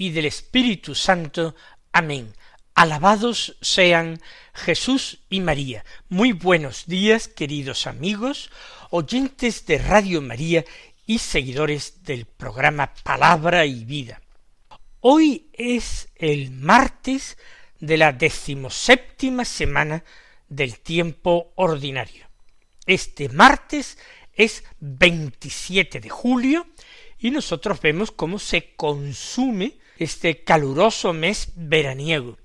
y del Espíritu Santo. Amén. Alabados sean Jesús y María. Muy buenos días, queridos amigos, oyentes de Radio María y seguidores del programa Palabra y Vida. Hoy es el martes de la decimoséptima semana del tiempo ordinario. Este martes es 27 de julio y nosotros vemos cómo se consume este caluroso mes veraniego.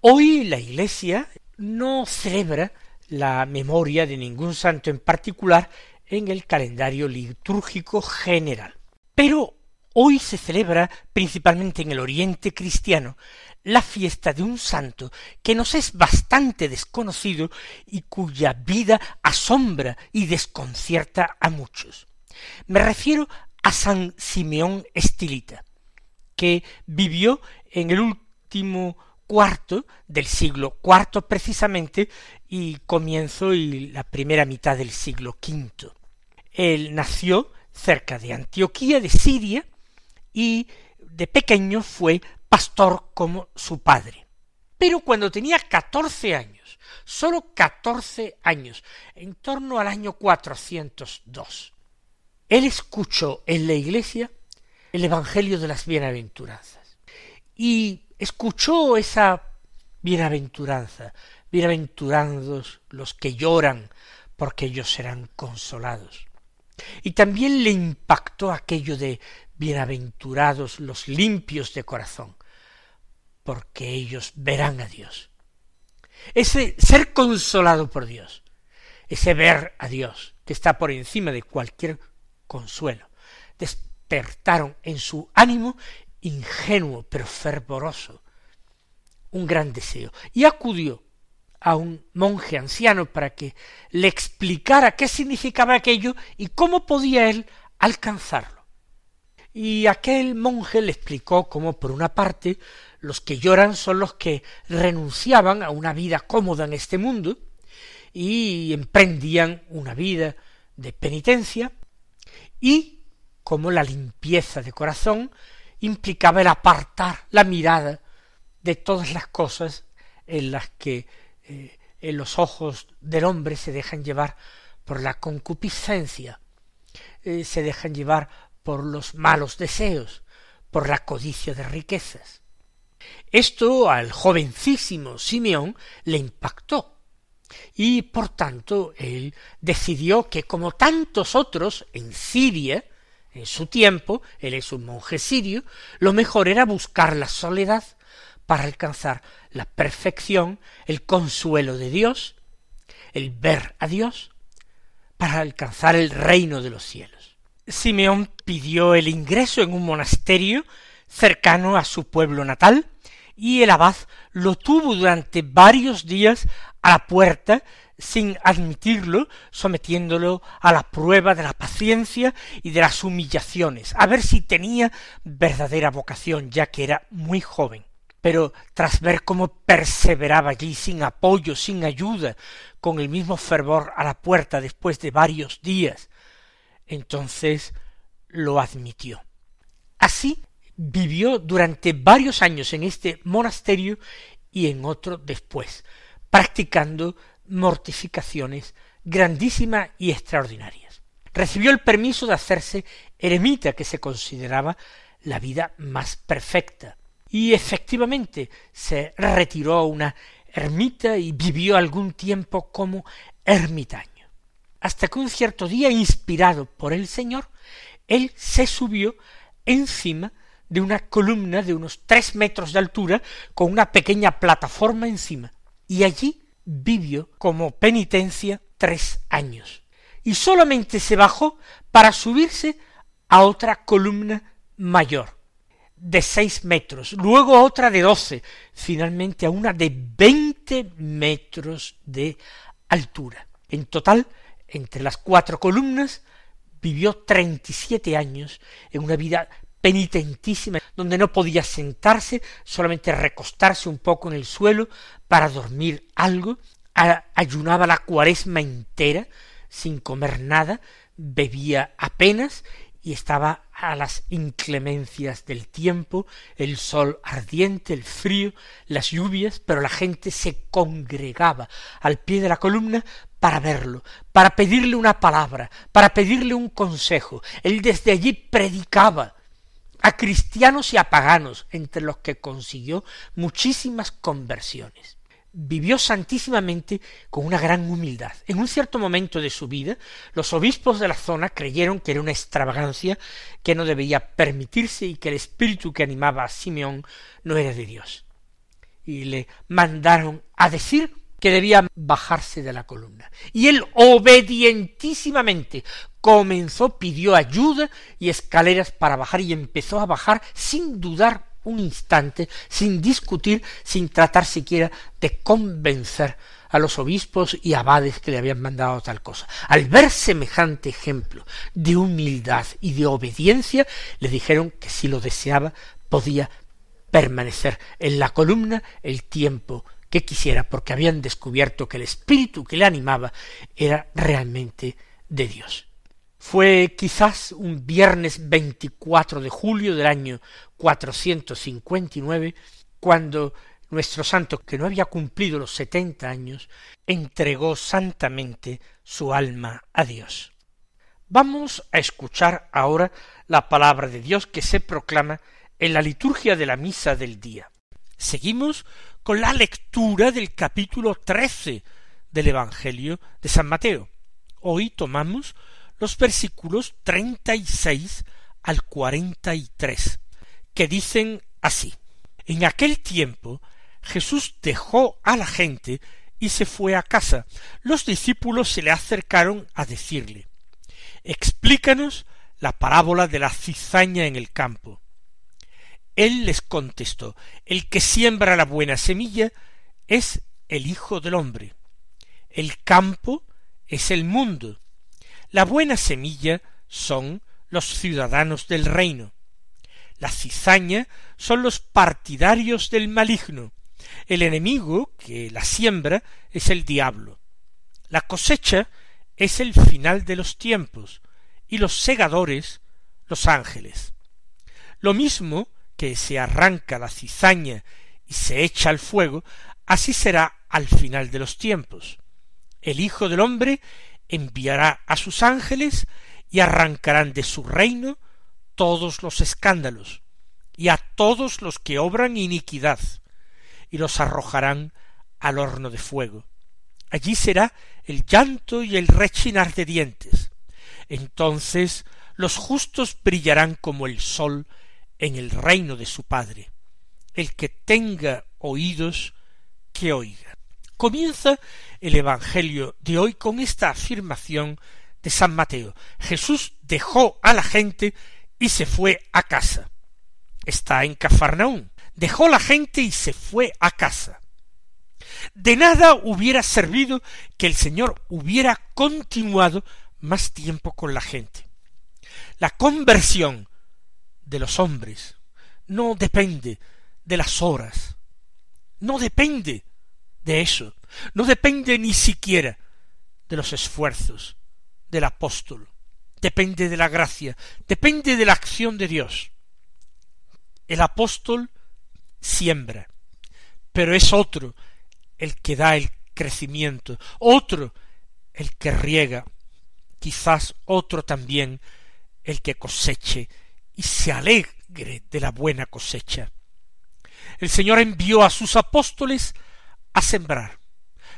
Hoy la Iglesia no celebra la memoria de ningún santo en particular en el calendario litúrgico general. Pero hoy se celebra principalmente en el Oriente cristiano la fiesta de un santo que nos es bastante desconocido y cuya vida asombra y desconcierta a muchos. Me refiero a San Simeón Estilita, que vivió en el último cuarto del siglo cuarto precisamente y comienzo y la primera mitad del siglo quinto. Él nació cerca de Antioquía de Siria y de pequeño fue pastor como su padre. Pero cuando tenía catorce años, sólo catorce años, en torno al año dos, él escuchó en la iglesia el Evangelio de las bienaventuranzas y escuchó esa bienaventuranza, bienaventurados los que lloran, porque ellos serán consolados. Y también le impactó aquello de bienaventurados los limpios de corazón, porque ellos verán a Dios. Ese ser consolado por Dios, ese ver a Dios, que está por encima de cualquier consuelo, en su ánimo ingenuo pero fervoroso un gran deseo y acudió a un monje anciano para que le explicara qué significaba aquello y cómo podía él alcanzarlo. Y aquel monje le explicó cómo, por una parte, los que lloran son los que renunciaban a una vida cómoda en este mundo y emprendían una vida de penitencia, y como la limpieza de corazón implicaba el apartar la mirada de todas las cosas en las que eh, en los ojos del hombre se dejan llevar por la concupiscencia, eh, se dejan llevar por los malos deseos, por la codicia de riquezas. Esto al jovencísimo Simeón le impactó, y por tanto él decidió que como tantos otros en Siria, en su tiempo, él es un monje sirio, lo mejor era buscar la soledad para alcanzar la perfección, el consuelo de Dios, el ver a Dios, para alcanzar el reino de los cielos. Simeón pidió el ingreso en un monasterio cercano a su pueblo natal, y el abad lo tuvo durante varios días a la puerta sin admitirlo, sometiéndolo a la prueba de la paciencia y de las humillaciones, a ver si tenía verdadera vocación, ya que era muy joven. Pero tras ver cómo perseveraba allí sin apoyo, sin ayuda, con el mismo fervor a la puerta después de varios días, entonces lo admitió. Así vivió durante varios años en este monasterio y en otro después, practicando mortificaciones grandísimas y extraordinarias. Recibió el permiso de hacerse eremita, que se consideraba la vida más perfecta, y efectivamente se retiró a una ermita y vivió algún tiempo como ermitaño, hasta que un cierto día, inspirado por el Señor, él se subió encima de una columna de unos tres metros de altura con una pequeña plataforma encima, y allí vivió como penitencia tres años, y solamente se bajó para subirse a otra columna mayor. de seis metros, luego otra de doce, finalmente a una de veinte metros de altura. En total, entre las cuatro columnas, vivió treinta y siete años en una vida penitentísima, donde no podía sentarse, solamente recostarse un poco en el suelo para dormir algo, ayunaba la cuaresma entera, sin comer nada, bebía apenas y estaba a las inclemencias del tiempo, el sol ardiente, el frío, las lluvias, pero la gente se congregaba al pie de la columna para verlo, para pedirle una palabra, para pedirle un consejo. Él desde allí predicaba a cristianos y a paganos, entre los que consiguió muchísimas conversiones vivió santísimamente con una gran humildad. En un cierto momento de su vida, los obispos de la zona creyeron que era una extravagancia que no debía permitirse y que el espíritu que animaba a Simeón no era de Dios. Y le mandaron a decir que debía bajarse de la columna. Y él obedientísimamente comenzó, pidió ayuda y escaleras para bajar y empezó a bajar sin dudar un instante, sin discutir, sin tratar siquiera de convencer a los obispos y abades que le habían mandado tal cosa. Al ver semejante ejemplo de humildad y de obediencia, le dijeron que si lo deseaba podía permanecer en la columna el tiempo que quisiera, porque habían descubierto que el espíritu que le animaba era realmente de Dios. Fue quizás un viernes 24 de julio del año 459 cuando nuestro santo, que no había cumplido los setenta años, entregó santamente su alma a Dios. Vamos a escuchar ahora la palabra de Dios que se proclama en la liturgia de la misa del día. Seguimos con la lectura del capítulo trece del Evangelio de San Mateo. Hoy tomamos los versículos treinta y seis al cuarenta y tres, que dicen así En aquel tiempo Jesús dejó a la gente y se fue a casa. Los discípulos se le acercaron a decirle Explícanos la parábola de la cizaña en el campo. Él les contestó El que siembra la buena semilla es el Hijo del hombre. El campo es el mundo, la buena semilla son los ciudadanos del reino. La cizaña son los partidarios del maligno. El enemigo que la siembra es el diablo. La cosecha es el final de los tiempos y los segadores los ángeles. Lo mismo que se arranca la cizaña y se echa al fuego, así será al final de los tiempos. El Hijo del hombre enviará a sus ángeles y arrancarán de su reino todos los escándalos y a todos los que obran iniquidad y los arrojarán al horno de fuego. Allí será el llanto y el rechinar de dientes. Entonces los justos brillarán como el sol en el reino de su Padre. El que tenga oídos, que oiga. Comienza el Evangelio de hoy con esta afirmación de San Mateo. Jesús dejó a la gente y se fue a casa. Está en Cafarnaún. Dejó la gente y se fue a casa. De nada hubiera servido que el Señor hubiera continuado más tiempo con la gente. La conversión de los hombres no depende de las horas, no depende de eso. No depende ni siquiera de los esfuerzos del apóstol. Depende de la gracia, depende de la acción de Dios. El apóstol siembra, pero es otro el que da el crecimiento, otro el que riega, quizás otro también el que coseche y se alegre de la buena cosecha. El Señor envió a sus apóstoles a sembrar,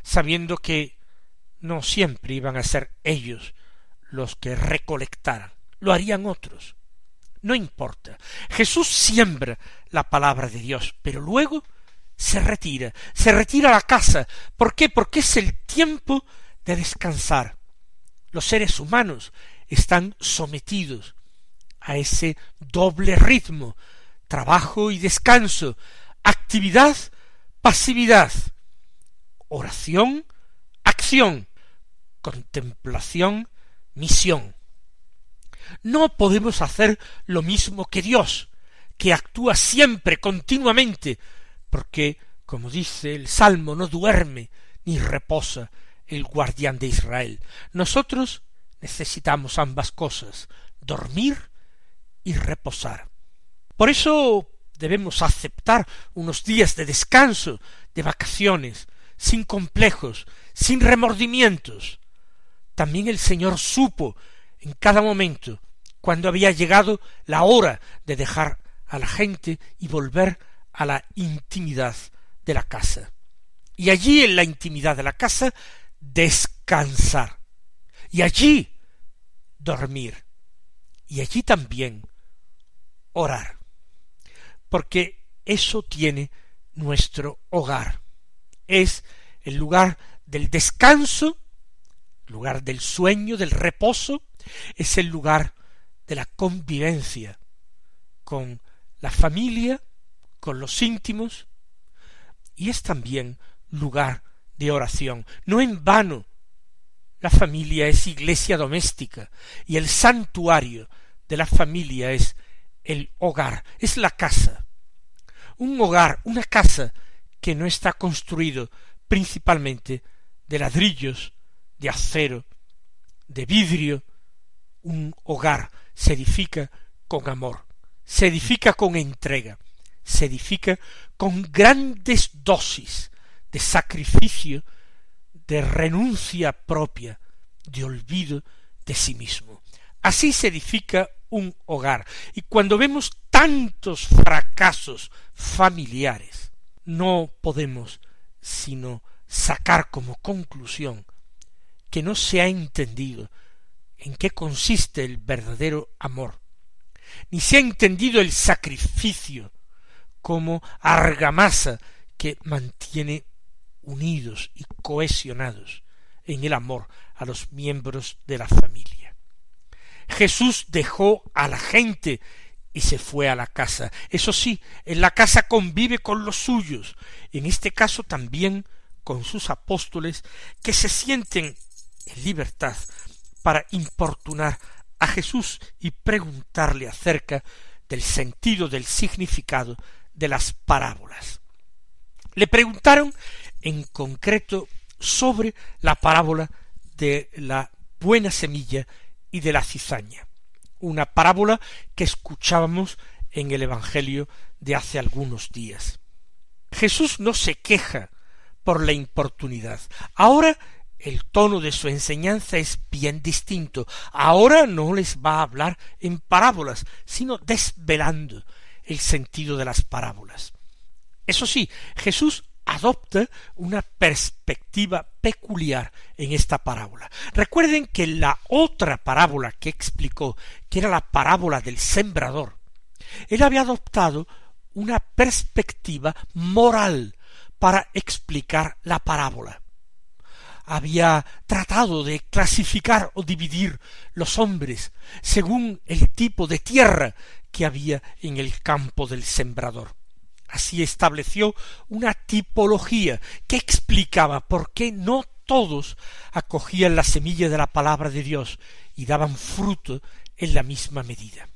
sabiendo que no siempre iban a ser ellos los que recolectaran, lo harían otros. No importa. Jesús siembra la palabra de Dios, pero luego se retira, se retira a la casa. ¿Por qué? Porque es el tiempo de descansar. Los seres humanos están sometidos a ese doble ritmo trabajo y descanso, actividad, pasividad, oración, acción, contemplación, misión. No podemos hacer lo mismo que Dios, que actúa siempre, continuamente, porque, como dice el Salmo, no duerme ni reposa el guardián de Israel. Nosotros necesitamos ambas cosas, dormir y reposar. Por eso debemos aceptar unos días de descanso, de vacaciones, sin complejos, sin remordimientos. También el Señor supo en cada momento cuando había llegado la hora de dejar a la gente y volver a la intimidad de la casa. Y allí en la intimidad de la casa descansar. Y allí dormir. Y allí también orar. Porque eso tiene nuestro hogar. Es el lugar del descanso, lugar del sueño, del reposo, es el lugar de la convivencia con la familia, con los íntimos, y es también lugar de oración. No en vano la familia es iglesia doméstica y el santuario de la familia es el hogar, es la casa. Un hogar, una casa que no está construido principalmente de ladrillos, de acero, de vidrio. Un hogar se edifica con amor, se edifica con entrega, se edifica con grandes dosis de sacrificio, de renuncia propia, de olvido de sí mismo. Así se edifica un hogar. Y cuando vemos tantos fracasos familiares, no podemos sino sacar como conclusión que no se ha entendido en qué consiste el verdadero amor, ni se ha entendido el sacrificio como argamasa que mantiene unidos y cohesionados en el amor a los miembros de la familia. Jesús dejó a la gente y se fue a la casa. Eso sí, en la casa convive con los suyos, en este caso también con sus apóstoles, que se sienten en libertad para importunar a Jesús y preguntarle acerca del sentido, del significado de las parábolas. Le preguntaron en concreto sobre la parábola de la buena semilla y de la cizaña, una parábola que escuchábamos en el Evangelio de hace algunos días. Jesús no se queja por la importunidad. Ahora el tono de su enseñanza es bien distinto. Ahora no les va a hablar en parábolas, sino desvelando el sentido de las parábolas. Eso sí, Jesús adopta una perspectiva peculiar en esta parábola. Recuerden que la otra parábola que explicó, que era la parábola del sembrador, él había adoptado una perspectiva moral para explicar la parábola. Había tratado de clasificar o dividir los hombres según el tipo de tierra que había en el campo del sembrador. Así estableció una tipología que explicaba por qué no todos acogían la semilla de la palabra de Dios y daban fruto en la misma medida.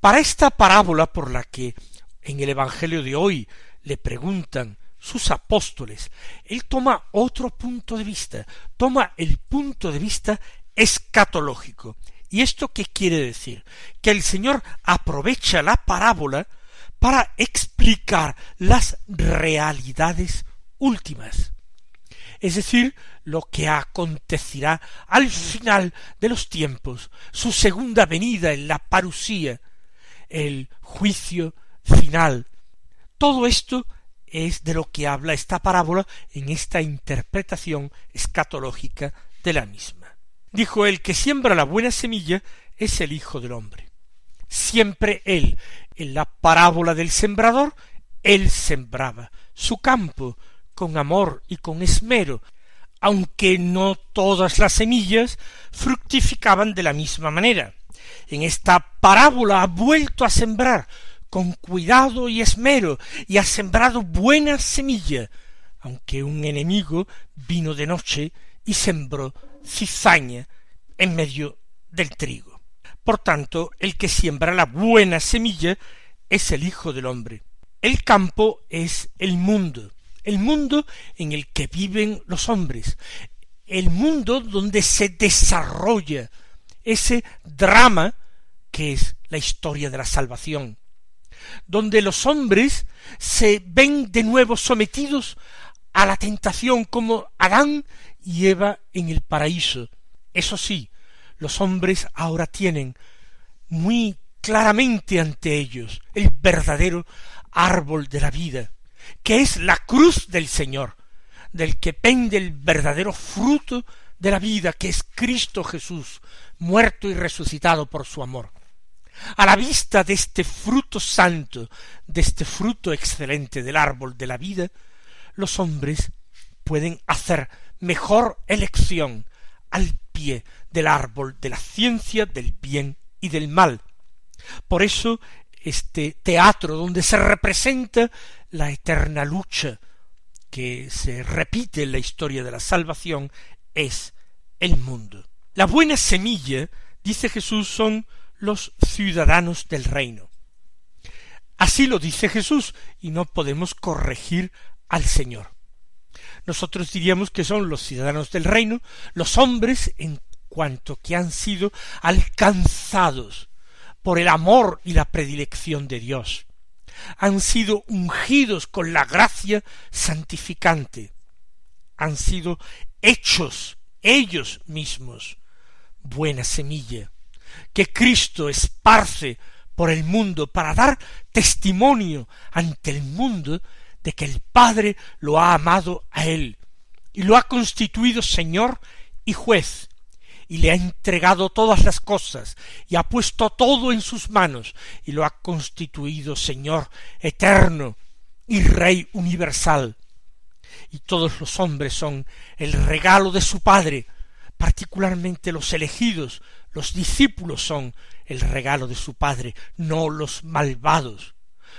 Para esta parábola por la que en el Evangelio de hoy le preguntan sus apóstoles, él toma otro punto de vista, toma el punto de vista escatológico. ¿Y esto qué quiere decir? Que el Señor aprovecha la parábola para explicar las realidades últimas, es decir, lo que acontecerá al final de los tiempos, su segunda venida en la parusía, el juicio final. Todo esto es de lo que habla esta parábola en esta interpretación escatológica de la misma. Dijo el que siembra la buena semilla es el Hijo del hombre. Siempre él, en la parábola del sembrador, él sembraba su campo con amor y con esmero, aunque no todas las semillas fructificaban de la misma manera. En esta parábola ha vuelto a sembrar con cuidado y esmero y ha sembrado buena semilla, aunque un enemigo vino de noche y sembró cizaña en medio del trigo. Por tanto, el que siembra la buena semilla es el Hijo del hombre. El campo es el mundo, el mundo en el que viven los hombres, el mundo donde se desarrolla ese drama que es la historia de la salvación, donde los hombres se ven de nuevo sometidos a la tentación como Adán y Eva en el paraíso. Eso sí, los hombres ahora tienen muy claramente ante ellos el verdadero árbol de la vida, que es la cruz del Señor, del que pende el verdadero fruto de la vida, que es Cristo Jesús, muerto y resucitado por su amor. A la vista de este fruto santo, de este fruto excelente del árbol de la vida, los hombres pueden hacer mejor elección pie del árbol de la ciencia del bien y del mal. Por eso este teatro donde se representa la eterna lucha que se repite en la historia de la salvación es el mundo. La buena semilla, dice Jesús, son los ciudadanos del reino. Así lo dice Jesús y no podemos corregir al Señor. Nosotros diríamos que son los ciudadanos del reino, los hombres en cuanto que han sido alcanzados por el amor y la predilección de Dios. Han sido ungidos con la gracia santificante. Han sido hechos ellos mismos buena semilla que Cristo esparce por el mundo para dar testimonio ante el mundo de que el Padre lo ha amado a él. Y lo ha constituido Señor y juez. Y le ha entregado todas las cosas. Y ha puesto todo en sus manos. Y lo ha constituido Señor eterno y Rey universal. Y todos los hombres son el regalo de su Padre, particularmente los elegidos, los discípulos son el regalo de su Padre, no los malvados,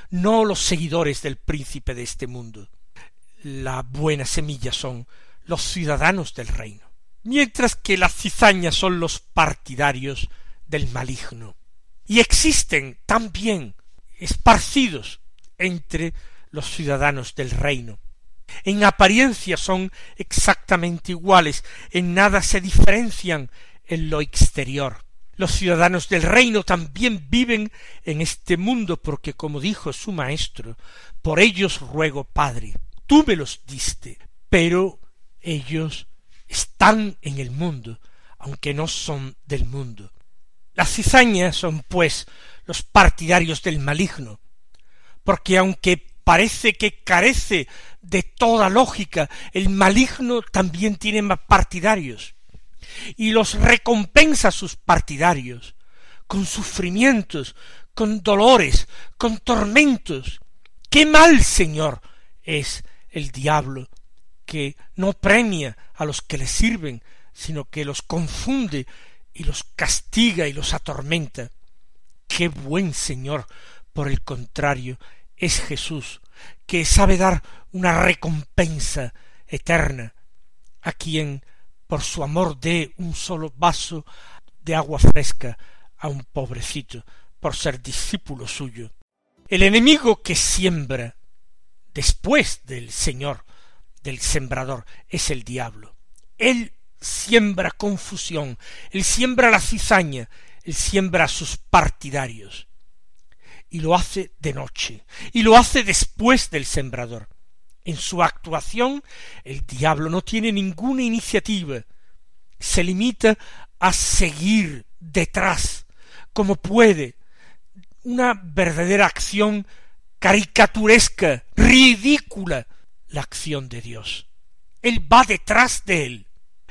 no los seguidores del príncipe de este mundo. La buena semilla son los ciudadanos del reino mientras que las cizañas son los partidarios del maligno. Y existen también esparcidos entre los ciudadanos del reino. En apariencia son exactamente iguales, en nada se diferencian en lo exterior. Los ciudadanos del reino también viven en este mundo porque, como dijo su maestro, por ellos ruego, Padre, tú me los diste, pero ellos están en el mundo, aunque no son del mundo. Las cizañas son, pues, los partidarios del maligno, porque aunque parece que carece de toda lógica, el maligno también tiene más partidarios, y los recompensa a sus partidarios, con sufrimientos, con dolores, con tormentos. ¡Qué mal, Señor! es el diablo que no premia a los que le sirven, sino que los confunde y los castiga y los atormenta. Qué buen Señor, por el contrario, es Jesús, que sabe dar una recompensa eterna a quien por su amor dé un solo vaso de agua fresca a un pobrecito por ser discípulo suyo. El enemigo que siembra después del Señor del sembrador es el diablo. Él siembra confusión, él siembra la cizaña, él siembra a sus partidarios. Y lo hace de noche, y lo hace después del sembrador. En su actuación el diablo no tiene ninguna iniciativa, se limita a seguir detrás, como puede, una verdadera acción caricaturesca, ridícula, la acción de Dios. Él va detrás de él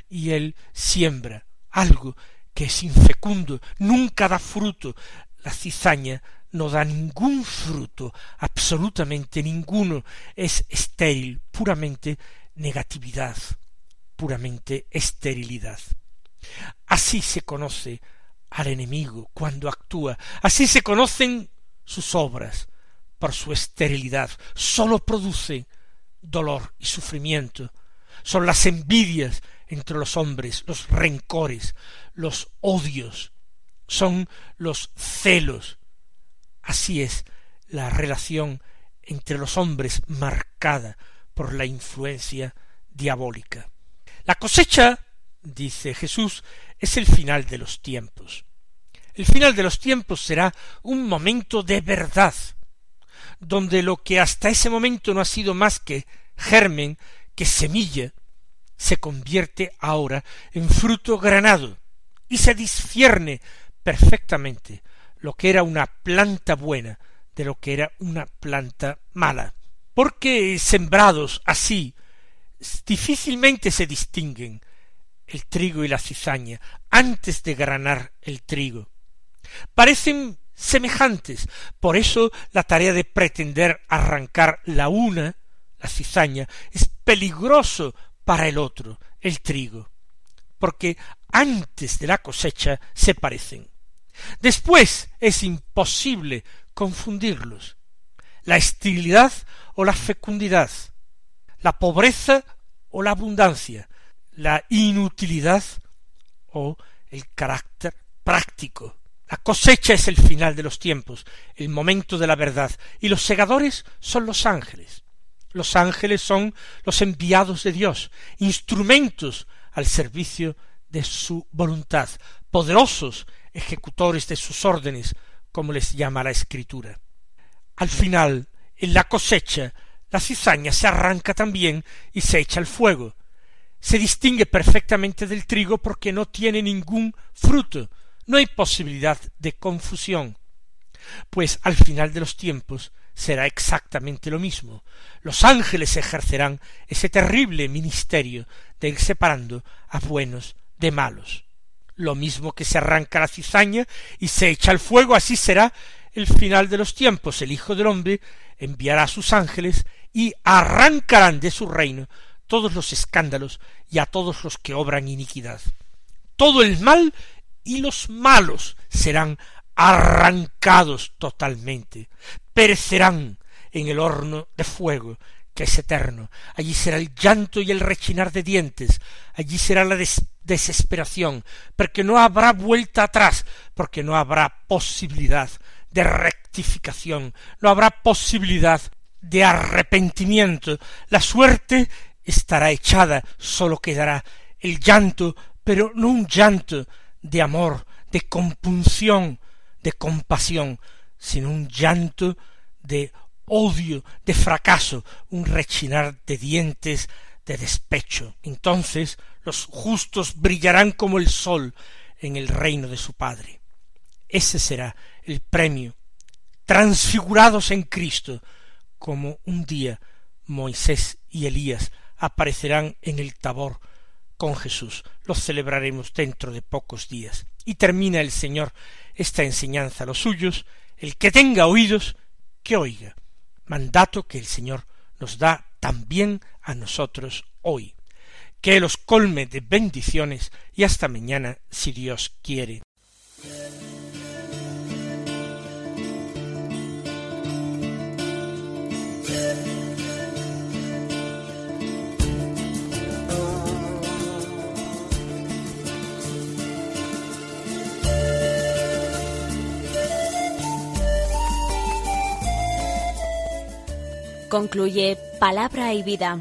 y él siembra algo que es infecundo, nunca da fruto. La cizaña no da ningún fruto, absolutamente ninguno, es estéril, puramente negatividad, puramente esterilidad. Así se conoce al enemigo cuando actúa, así se conocen sus obras, por su esterilidad, sólo produce dolor y sufrimiento. Son las envidias entre los hombres, los rencores, los odios, son los celos. Así es la relación entre los hombres marcada por la influencia diabólica. La cosecha, dice Jesús, es el final de los tiempos. El final de los tiempos será un momento de verdad, donde lo que hasta ese momento no ha sido más que germen, que semilla, se convierte ahora en fruto granado y se discierne perfectamente lo que era una planta buena de lo que era una planta mala. Porque sembrados así difícilmente se distinguen el trigo y la cizaña antes de granar el trigo. Parecen semejantes, por eso la tarea de pretender arrancar la una, la cizaña, es peligroso para el otro, el trigo, porque antes de la cosecha se parecen. Después es imposible confundirlos. La esterilidad o la fecundidad, la pobreza o la abundancia, la inutilidad o el carácter práctico. La cosecha es el final de los tiempos, el momento de la verdad, y los segadores son los ángeles. Los ángeles son los enviados de Dios, instrumentos al servicio de su voluntad, poderosos ejecutores de sus órdenes, como les llama la Escritura. Al final, en la cosecha, la cizaña se arranca también y se echa al fuego. Se distingue perfectamente del trigo porque no tiene ningún fruto, no hay posibilidad de confusión. Pues al final de los tiempos será exactamente lo mismo. Los ángeles ejercerán ese terrible ministerio de ir separando a buenos de malos. Lo mismo que se arranca la cizaña y se echa al fuego, así será el final de los tiempos. El Hijo del hombre enviará a sus ángeles y arrancarán de su reino todos los escándalos y a todos los que obran iniquidad. Todo el mal y los malos serán arrancados totalmente, perecerán en el horno de fuego que es eterno. Allí será el llanto y el rechinar de dientes, allí será la desesperación, porque no habrá vuelta atrás, porque no habrá posibilidad de rectificación, no habrá posibilidad de arrepentimiento. La suerte estará echada, sólo quedará el llanto, pero no un llanto de amor, de compunción, de compasión, sino un llanto de odio, de fracaso, un rechinar de dientes, de despecho. Entonces los justos brillarán como el sol en el reino de su Padre. Ese será el premio, transfigurados en Cristo, como un día Moisés y Elías aparecerán en el tabor con Jesús. Los celebraremos dentro de pocos días. Y termina el Señor esta enseñanza a los suyos, el que tenga oídos, que oiga. Mandato que el Señor nos da también a nosotros hoy. Que los colme de bendiciones y hasta mañana si Dios quiere. Concluye Palabra y Vida,